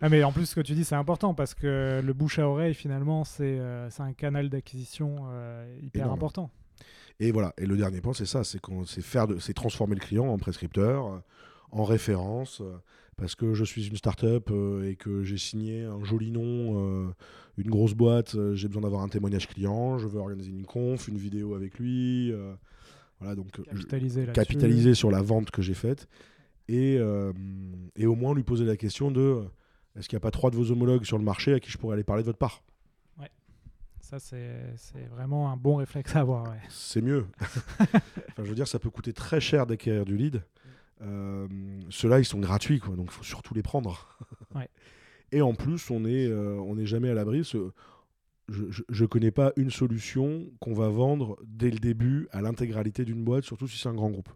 ah mais en plus, ce que tu dis, c'est important parce que le bouche à oreille, finalement, c'est un canal d'acquisition hyper important. Et voilà. Et le dernier point, c'est ça, c'est c'est faire, c'est transformer le client en prescripteur, en référence, parce que je suis une start-up euh, et que j'ai signé un joli nom, une grosse boîte. j'ai besoin d'avoir un témoignage client. Je veux organiser une conf, une vidéo avec lui. voilà, donc capitaliser, capitaliser sur la vente que j'ai faite et, et au moins lui poser la question de est-ce qu'il n'y a pas trois de vos homologues sur le marché à qui je pourrais aller parler de votre part? Ça, c'est vraiment un bon réflexe à avoir. C'est mieux. enfin, je veux dire, ça peut coûter très cher d'acquérir du lead. Euh, Ceux-là, ils sont gratuits, quoi, donc il faut surtout les prendre. Et en plus, on n'est euh, on est jamais à l'abri. Je ne connais pas une solution qu'on va vendre dès le début à l'intégralité d'une boîte, surtout si c'est un grand groupe.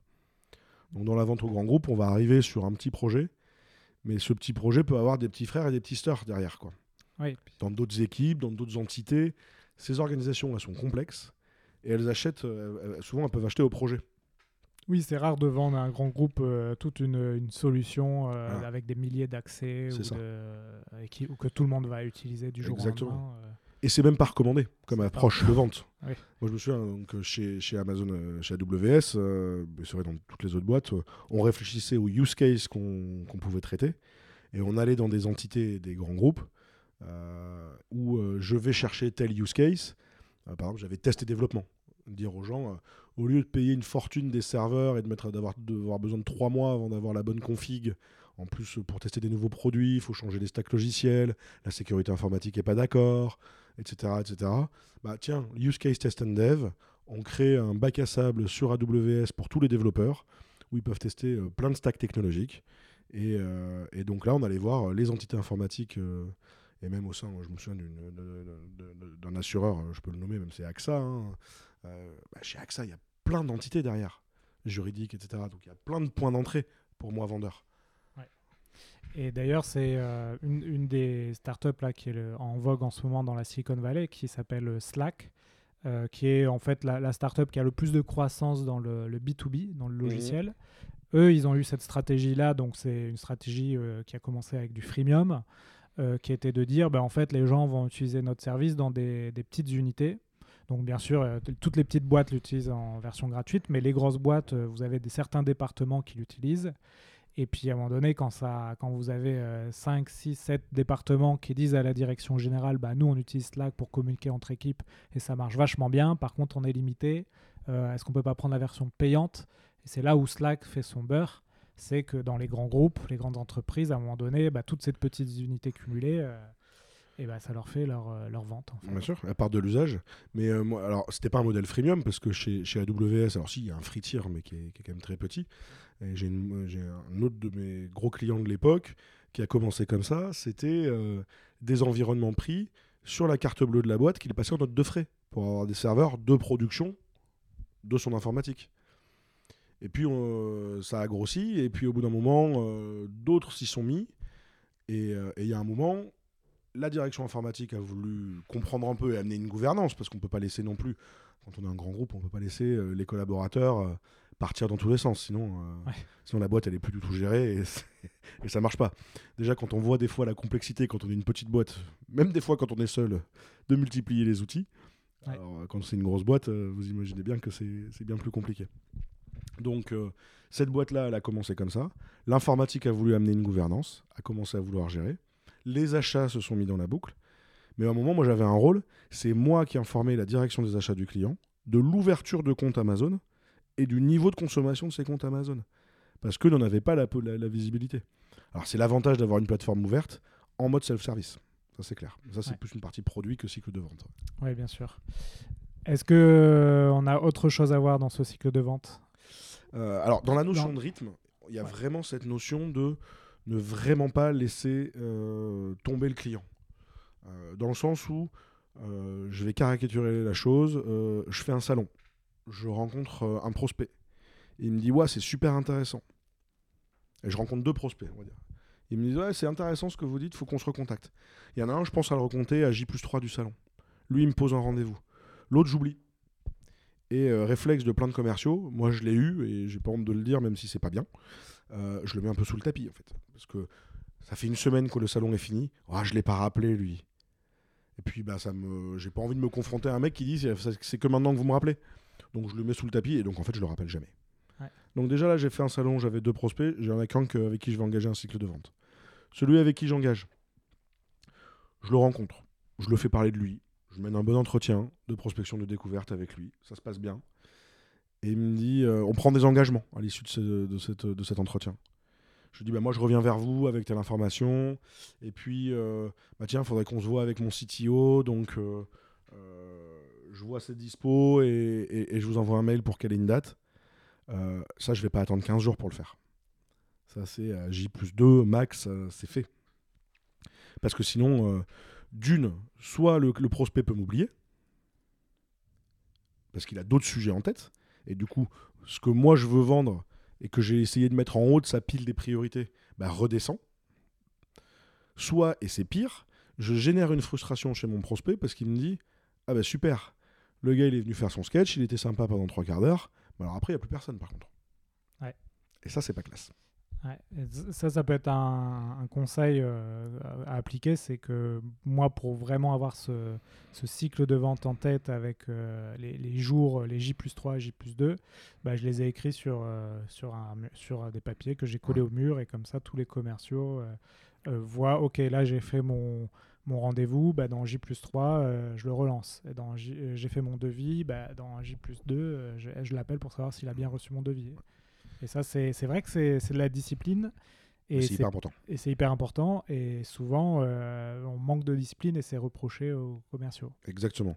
Donc dans la vente au grand groupe, on va arriver sur un petit projet, mais ce petit projet peut avoir des petits frères et des petits sœurs derrière. Quoi. Dans d'autres équipes, dans d'autres entités. Ces organisations, elles sont complexes et elles achètent, euh, souvent elles peuvent acheter au projet. Oui, c'est rare de vendre à un grand groupe euh, toute une, solution euh, avec des milliers d'accès ou, ou, que tout le monde va utiliser du jour au lendemain. Et c'est même pas recommandé comme approche de vente. Moi, je me souviens donc, chez, chez Amazon, chez AWS, c'est vrai dans toutes les autres boîtes, on réfléchissait aux use cases qu'on pouvait traiter et on allait dans des entités des grands groupes euh, où euh, je vais chercher tel use case. Euh, par exemple, j'avais test et développement. Dire aux gens, au lieu de payer une fortune des serveurs et de mettre d'avoir besoin de trois mois avant d'avoir la bonne config, en plus, pour tester des nouveaux produits, il faut changer les stacks logiciels, la sécurité informatique n'est pas d'accord, etc. etc. Bah, tiens, Use Case Test and Dev, on crée un bac à sable sur AWS pour tous les développeurs, où ils peuvent tester plein de stacks technologiques. Et, donc là, on allait voir les entités informatiques et même au sein, je me souviens d'un assureur, je peux le nommer, même c'est AXA. Euh, bah, chez AXA, il y a plein d'entités derrière. juridiques, etc. Donc il y a plein de points d'entrée pour moi vendeur. Et d'ailleurs, c'est euh, une, une, des startups là, qui est en vogue en ce moment dans la Silicon Valley qui s'appelle euh, Slack, euh, qui est en fait la, la, startup qui a le plus de croissance dans le, le B2B, dans le logiciel. Eux, ils ont eu cette stratégie-là, donc c'est une stratégie qui a commencé avec du freemium, qui était de dire, bah, en fait, les gens vont utiliser notre service dans des, des petites unités. Donc bien sûr, toutes les petites boîtes l'utilisent en version gratuite, mais les grosses boîtes, vous avez certains départements qui l'utilisent. Et puis à un moment donné, quand, ça, quand vous avez 5, 6, 7 départements qui disent à la direction générale, bah, nous on utilise Slack pour communiquer entre équipes et ça marche vachement bien, par contre on est limité, euh, est-ce qu'on peut pas prendre la version payante? Et c'est là où Slack fait son beurre, c'est que dans les grands groupes, les grandes entreprises, à un moment donné, bah, toutes ces petites unités cumulées, euh, et bah, ça leur fait leur, euh, leur vente. Bien sûr, à part de l'usage. Mais euh, moi, alors, c'était pas un modèle freemium parce que chez, chez AWS, alors si, il y a un free tier, mais qui est, qui est quand même très petit. J'ai un autre de mes gros clients de l'époque qui a commencé comme ça. C'était euh, des environnements pris sur la carte bleue de la boîte qu'il passait en note de frais pour avoir des serveurs de production de son informatique. Et puis ça a grossi, et puis au bout d'un moment, d'autres s'y sont mis. Et il y a un moment, la direction informatique a voulu comprendre un peu et amener une gouvernance, parce qu'on ne peut pas laisser non plus, quand on est un grand groupe, on ne peut pas laisser euh, les collaborateurs euh, partir dans tous les sens, sinon, euh, sinon la boîte elle est plus du tout gérée et, et ça marche pas. Déjà quand on voit des fois la complexité, quand on est une petite boîte, même des fois quand on est seul, de multiplier les outils, alors, quand c'est une grosse boîte, vous imaginez bien que c'est bien plus compliqué. Donc cette boîte-là, elle a commencé comme ça. L'informatique a voulu amener une gouvernance, a commencé à vouloir gérer les achats se sont mis dans la boucle. Mais à un moment, moi j'avais un rôle, c'est moi qui informais la direction des achats du client de l'ouverture de compte Amazon et du niveau de consommation de ces comptes Amazon. Parce que n'en avait pas la, la, visibilité. Alors c'est l'avantage d'avoir une plateforme ouverte en mode self-service. Ça c'est clair. Ça c'est plus une partie produit que cycle de vente. Oui, bien sûr. Est-ce que euh, on a autre chose à voir dans ce cycle de vente? Euh, Alors dans la notion de rythme, il y a vraiment cette notion de ne vraiment pas laisser euh, tomber le client. Euh, dans le sens où, euh, je vais caricaturer la chose, je fais un salon, je rencontre un prospect. il me dit, ouais, c'est super intéressant. Et je rencontre deux prospects, on va dire. Ils me disent, ouais, c'est intéressant ce que vous dites, il faut qu'on se recontacte. Il y en a un, je pense à le recompter à J plus 3 du salon. Lui, il me pose un rendez-vous. L'autre, j'oublie. Et réflexe de plein de commerciaux, moi je l'ai eu, et j'ai pas honte de le dire, même si c'est pas bien. Je le mets un peu sous le tapis en fait. Parce que ça fait une semaine que le salon est fini. Oh, je l'ai pas rappelé lui. Et puis bah ça me, j'ai pas envie de me confronter à un mec qui dit c'est que maintenant que vous me rappelez. Donc je le mets sous le tapis et donc en fait je le rappelle jamais. Donc déjà là j'ai fait un salon, j'avais deux prospects, j'en ai qu'un avec qui je vais engager un cycle de vente. Celui avec qui j'engage, je le rencontre, je le fais parler de lui, je mène un bon entretien de prospection de découverte avec lui, ça se passe bien. Et il me dit, euh, on prend des engagements à l'issue de, de, cet entretien. Je dis, bah, moi je reviens vers vous avec telle information. Et puis, euh, bah, tiens, il faudrait qu'on se voit avec mon CTO. Donc, euh, je vois cette dispo et, je vous envoie un mail pour ait une date. ça, je vais pas attendre 15 jours pour le faire. Ça, c'est J plus 2, max, c'est fait. Parce que sinon, d'une, soit le prospect peut m'oublier, parce qu'il a d'autres sujets en tête. Et du coup, ce que moi je veux vendre et que j'ai essayé de mettre en haut de sa pile des priorités, bah, redescend. Soit, et c'est pire, je génère une frustration chez mon prospect parce qu'il me dit Ah bah super, le gars il est venu faire son sketch, il était sympa pendant trois quarts d'heure, mais alors après il n'y a plus personne par contre. Et ça, c'est pas classe. Ça, ça peut être un, conseil euh, à appliquer, c'est que moi, pour vraiment avoir ce, cycle de vente en tête avec euh, les, jours, les J plus 3, J plus 2, bah, je les ai écrits sur, euh, sur, un, sur des papiers que j'ai collés au mur et comme ça, tous les commerciaux voient, OK, là, j'ai fait mon, mon rendez-vous, bah, dans J plus 3, je le relance. J'ai fait mon devis, bah, dans J plus 2, je, je l'appelle pour savoir s'il a bien reçu mon devis. Et ça, c'est vrai que c'est de la discipline. Et c'est hyper important. Et c'est hyper important. Et souvent, euh, on manque de discipline et c'est reproché aux commerciaux. Exactement.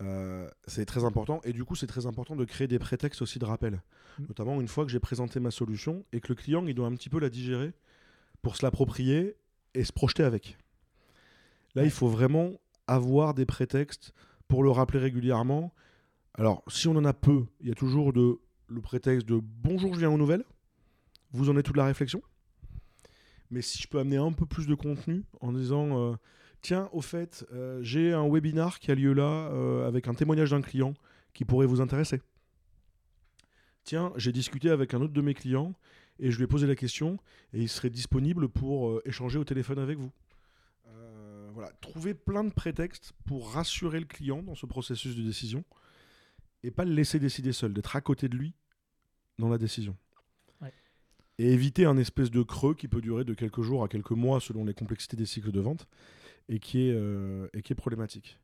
Euh, c'est très important. Et du coup, c'est très important de créer des prétextes aussi de rappel. Mm. Notamment une fois que j'ai présenté ma solution et que le client, il doit un petit peu la digérer pour se l'approprier et se projeter avec. Là, il faut vraiment avoir des prétextes pour le rappeler régulièrement. Alors, si on en a peu, il y a toujours de le prétexte de bonjour, je viens aux nouvelles. Vous en êtes toute la réflexion? Mais si je peux amener un peu plus de contenu en disant euh, tiens, au fait, euh, j'ai un webinar qui a lieu là euh, avec un témoignage d'un client qui pourrait vous intéresser. Tiens, j'ai discuté avec un autre de mes clients et je lui ai posé la question et il serait disponible pour échanger au téléphone avec vous. voilà, trouver plein de prétextes pour rassurer le client dans ce processus de décision et pas le laisser décider seul, d'être à côté de lui dans la décision et éviter un espèce de creux qui peut durer de quelques jours à quelques mois selon les complexités des cycles de vente et qui est, euh, et qui est problématique.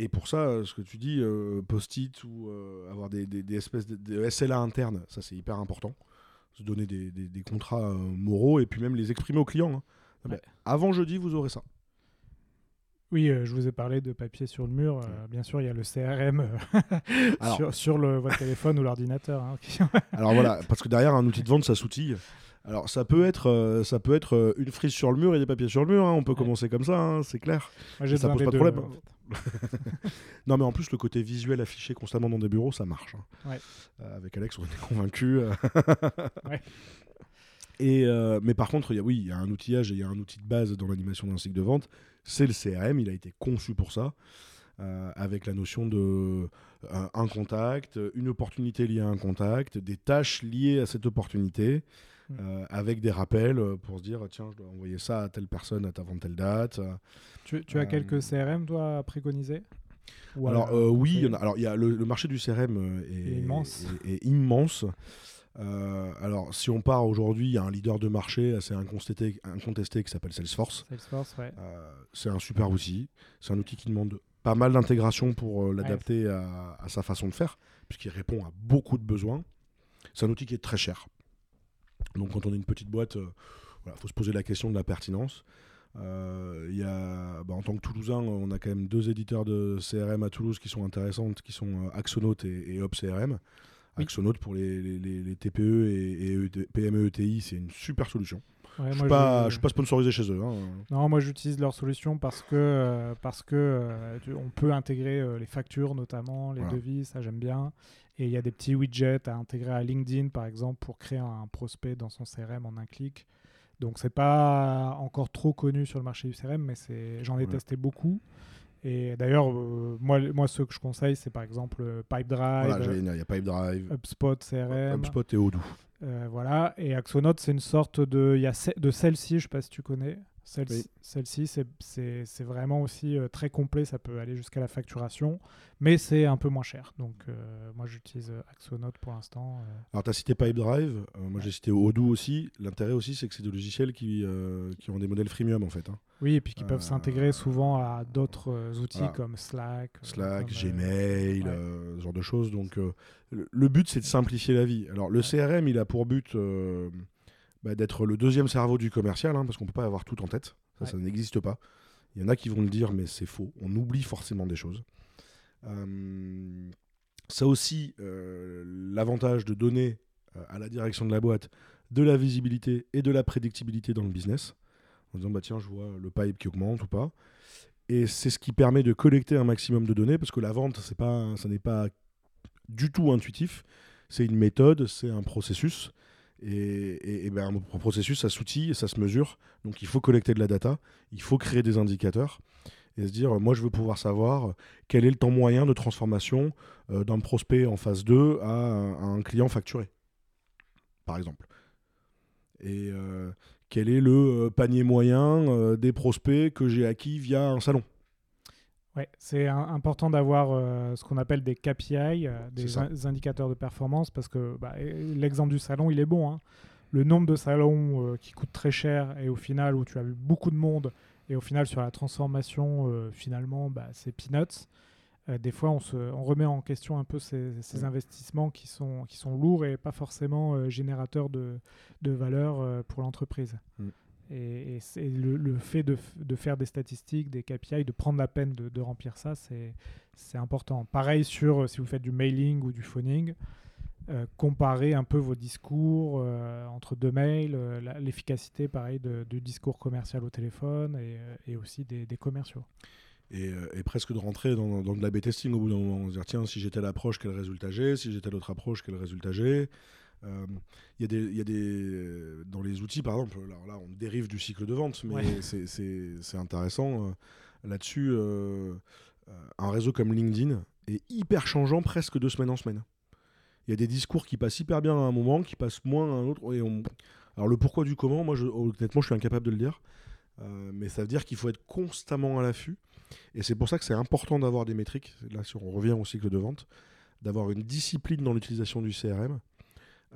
Et pour ça, ce que tu dis, euh, post-it ou euh, avoir des, des, espèces de, SLA internes, ça c'est hyper important. Se donner des, des contrats moraux et puis même les exprimer aux clients. Hein. Ah ben, avant jeudi, vous aurez ça. Oui, euh, je vous ai parlé de papier sur le mur. Euh, bien sûr, il y a le CRM euh, sur, le, votre téléphone ou l'ordinateur. Hein, alors voilà, parce que derrière un outil de vente, ça s'outille. Alors ça peut être, ça peut être une frise sur le mur et des papiers sur le mur. Hein. On peut commencer comme ça, hein, c'est clair. ça pose pas de problème. non, mais en plus le côté visuel affiché constamment dans des bureaux, ça marche. avec Alex, on est convaincus. Et mais par contre, y a, oui, il y a un outillage et il y a un outil de base dans l'animation d'un cycle de vente c'est le CRM, il a été conçu pour ça, euh, avec la notion de euh, un contact, une opportunité liée à un contact, des tâches liées à cette opportunité, mm. euh, avec des rappels pour se dire tiens, je dois envoyer ça à telle personne à avant telle date. Tu, as quelques CRM, toi, à préconiser? Alors, oui, alors il y a le, marché du CRM est, immense. Est, immense. Euh, alors, si on part aujourd'hui, il y a un leader de marché assez incontesté, incontesté qui s'appelle Salesforce. Salesforce ouais. euh, c'est un super outil. C'est un outil qui demande pas mal d'intégration pour euh, l'adapter à, à, sa façon de faire, puisqu'il répond à beaucoup de besoins. C'est un outil qui est très cher. Donc, quand on est une petite boîte, il faut se poser la question de la pertinence. y a, bah, en tant que Toulousain, on a quand même deux éditeurs de CRM à Toulouse qui sont intéressantes, qui sont Axonote et, et OpCRM. Axonote pour les, les, TPE et, et PME ETI, c'est une super solution. je ne suis, pas, suis pas sponsorisé chez eux. Hein. Non, moi j'utilise leur solution parce que, euh, parce que euh, on peut intégrer euh, les factures notamment, les devis, ça j'aime bien. Et il y a des petits widgets à intégrer à LinkedIn par exemple pour créer un prospect dans son CRM en un clic. Donc c'est pas encore trop connu sur le marché du CRM, mais j'en ai testé beaucoup. Et d'ailleurs, euh, moi, moi, ceux que je conseille, c'est par exemple euh, Pipedrive. Voilà, il y a Pipedrive. HubSpot CRM. HubSpot et Odoo. Euh, voilà. Et Axonote, c'est une sorte de. Il y a de celle-ci, je ne sais pas si tu connais. Celle-ci, c'est vraiment aussi euh, très complet, ça peut aller jusqu'à la facturation, mais c'est un peu moins cher. Donc euh, moi j'utilise euh, Axonote pour l'instant. Alors tu as cité Pipedrive, moi j'ai cité Odoo aussi. L'intérêt aussi c'est que c'est des logiciels qui, qui ont des modèles freemium en fait. Hein. Oui, et puis qui peuvent s'intégrer souvent à d'autres outils comme Slack. Slack, Gmail, ce genre de choses. Donc le, but c'est de simplifier la vie. Alors le CRM il a pour but bah, d'être le deuxième cerveau du commercial, hein, parce qu'on ne peut pas avoir tout en tête. Ça, ça n'existe pas. Il y en a qui vont le dire, mais c'est faux. On oublie forcément des choses. Euh, ça aussi, euh, l'avantage de donner euh, à la direction de la boîte de la visibilité et de la prédictibilité dans le business. En disant, bah tiens, je vois le pipe qui augmente ou pas. Et c'est ce qui permet de collecter un maximum de données, parce que la vente, c'est pas, ça n'est pas du tout intuitif. C'est une méthode, c'est un processus. Et, ben, un processus, ça s'outille, ça se mesure. Donc il faut collecter de la data, il faut créer des indicateurs et se dire, moi je veux pouvoir savoir quel est le temps moyen de transformation euh, d'un prospect en phase 2 à, un client facturé, par exemple. Et euh, quel est le euh, panier moyen des prospects que j'ai acquis via un salon. Ouais, c'est important d'avoir euh, ce qu'on appelle des KPI, euh, des, indicateurs de performance, parce que bah, l'exemple du salon, il est bon. Hein. Le nombre de salons euh, qui coûtent très cher et au final où tu as vu beaucoup de monde et au final sur la transformation, finalement, bah, c'est peanuts. des fois, on, se, on remet en question un peu ces, investissements qui sont, qui sont lourds et pas forcément générateurs de, de valeur pour l'entreprise. Mm. Et, le, fait de, faire des statistiques, des KPI, de prendre la peine de, remplir ça, c'est important. Pareil sur euh, si vous faites du mailing ou du phoning, euh, comparer un peu vos discours euh, entre deux mails, l'efficacité pareil du discours commercial au téléphone et, aussi des, commerciaux. et, presque de rentrer dans, de la B-testing au bout d'un moment. Se dire, tiens, si j'ai telle approche, quel résultat j'ai? Si j'ai telle autre approche, quel résultat j'ai? Il y, a des, Dans les outils, par exemple, alors là, on dérive du cycle de vente, mais c'est intéressant. Là-dessus, un réseau comme LinkedIn est hyper changeant presque de semaine en semaine. Il y a des discours qui passent hyper bien à un moment, qui passent moins à un autre. Et on... Alors le pourquoi du comment, moi je, honnêtement je suis incapable de le dire. Euh, mais ça veut dire qu'il faut être constamment à l'affût. Et c'est pour ça que c'est important d'avoir des métriques. Là, si on revient au cycle de vente, d'avoir une discipline dans l'utilisation du CRM.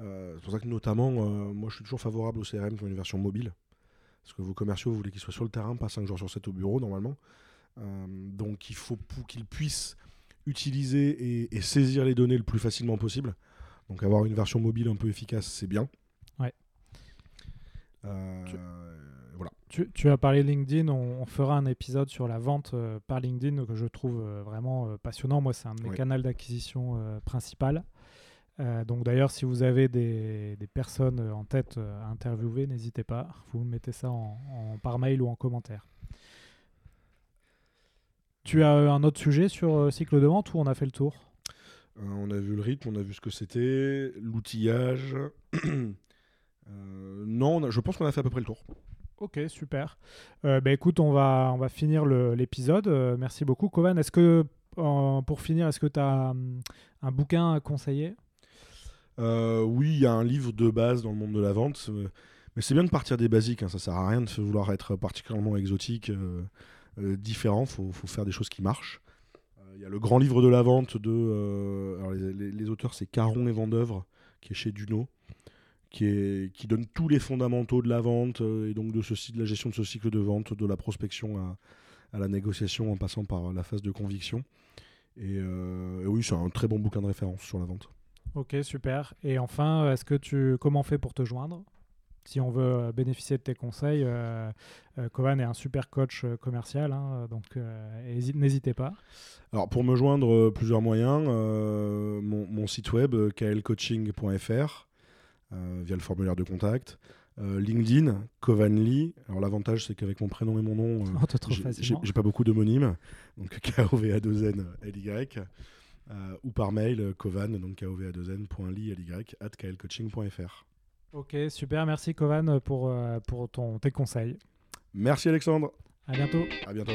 Euh, c'est pour ça que notamment, euh, moi je suis toujours favorable au CRM qui une version mobile. Parce que vos commerciaux, vous voulez qu'ils soient sur le terrain, pas 5 jours sur 7 au bureau normalement. donc il faut qu'ils puissent utiliser et, saisir les données le plus facilement possible. Donc avoir une version mobile un peu efficace, c'est bien. Ouais. Euh, tu, voilà. Tu, as parlé LinkedIn, on, fera un épisode sur la vente euh, par LinkedIn que je trouve euh, vraiment passionnant. Moi, c'est un de mes canaux d'acquisition principal. Donc d'ailleurs, si vous avez des, personnes en tête à interviewer, n'hésitez pas. Vous mettez ça en, par mail ou en commentaire. Tu as un autre sujet sur euh, cycle de vente ou on a fait le tour? Euh, On a vu le rythme, on a vu ce que c'était, l'outillage. Euh, non, je pense qu'on a fait à peu près le tour. Ok, super. bah, écoute, on va, on va finir l'épisode. merci beaucoup, Kovan. Est-ce que, pour finir, est-ce que tu as hum, un bouquin à conseiller? Oui, il y a un livre de base dans le monde de la vente. Mais c'est bien de partir des basiques. Hein. Ça sert à rien de vouloir être particulièrement exotique. Euh, différent, il faut, faire des choses qui marchent. Il euh, y a le grand livre de la vente de. Euh, les, auteurs, c'est Caron et Vendœuvre, qui est chez Duno. Qui, donne tous les fondamentaux de la vente et donc de, ceci, de la gestion de ce cycle de vente, de la prospection à, à la négociation en passant par la phase de conviction. Et, oui, c'est un très bon bouquin de référence sur la vente. Ok, super. Et enfin, est-ce que tu comment fait pour te joindre? Si on veut euh, bénéficier de tes conseils, euh, euh est un super coach euh, commercial, hein, donc n'hésitez pas. Alors pour me joindre, plusieurs moyens. Mon, site web, klcoaching.fr, via le formulaire de contact. LinkedIn, Kovanly. Alors l'avantage, c'est qu'avec mon prénom et mon nom, oh, j'ai pas beaucoup d'homonymes. Donc K-O-V-A-2-N L-Y. ou par mail, kovan, donc K-O-V-A-2-N.ly at klcoaching.fr. Ok, super. Merci Kovan pour, euh, pour ton, tes conseils. Merci Alexandre. À bientôt. À bientôt.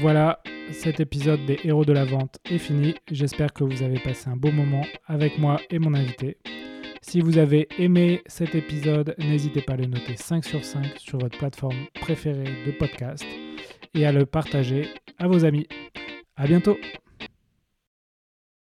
Voilà, cet épisode des héros de la vente est fini. J'espère que vous avez passé un beau moment avec moi et mon invité. Si vous avez aimé cet épisode, n'hésitez pas à le noter 5 sur 5 sur votre plateforme préférée de podcast et à le partager à vos amis. À bientôt.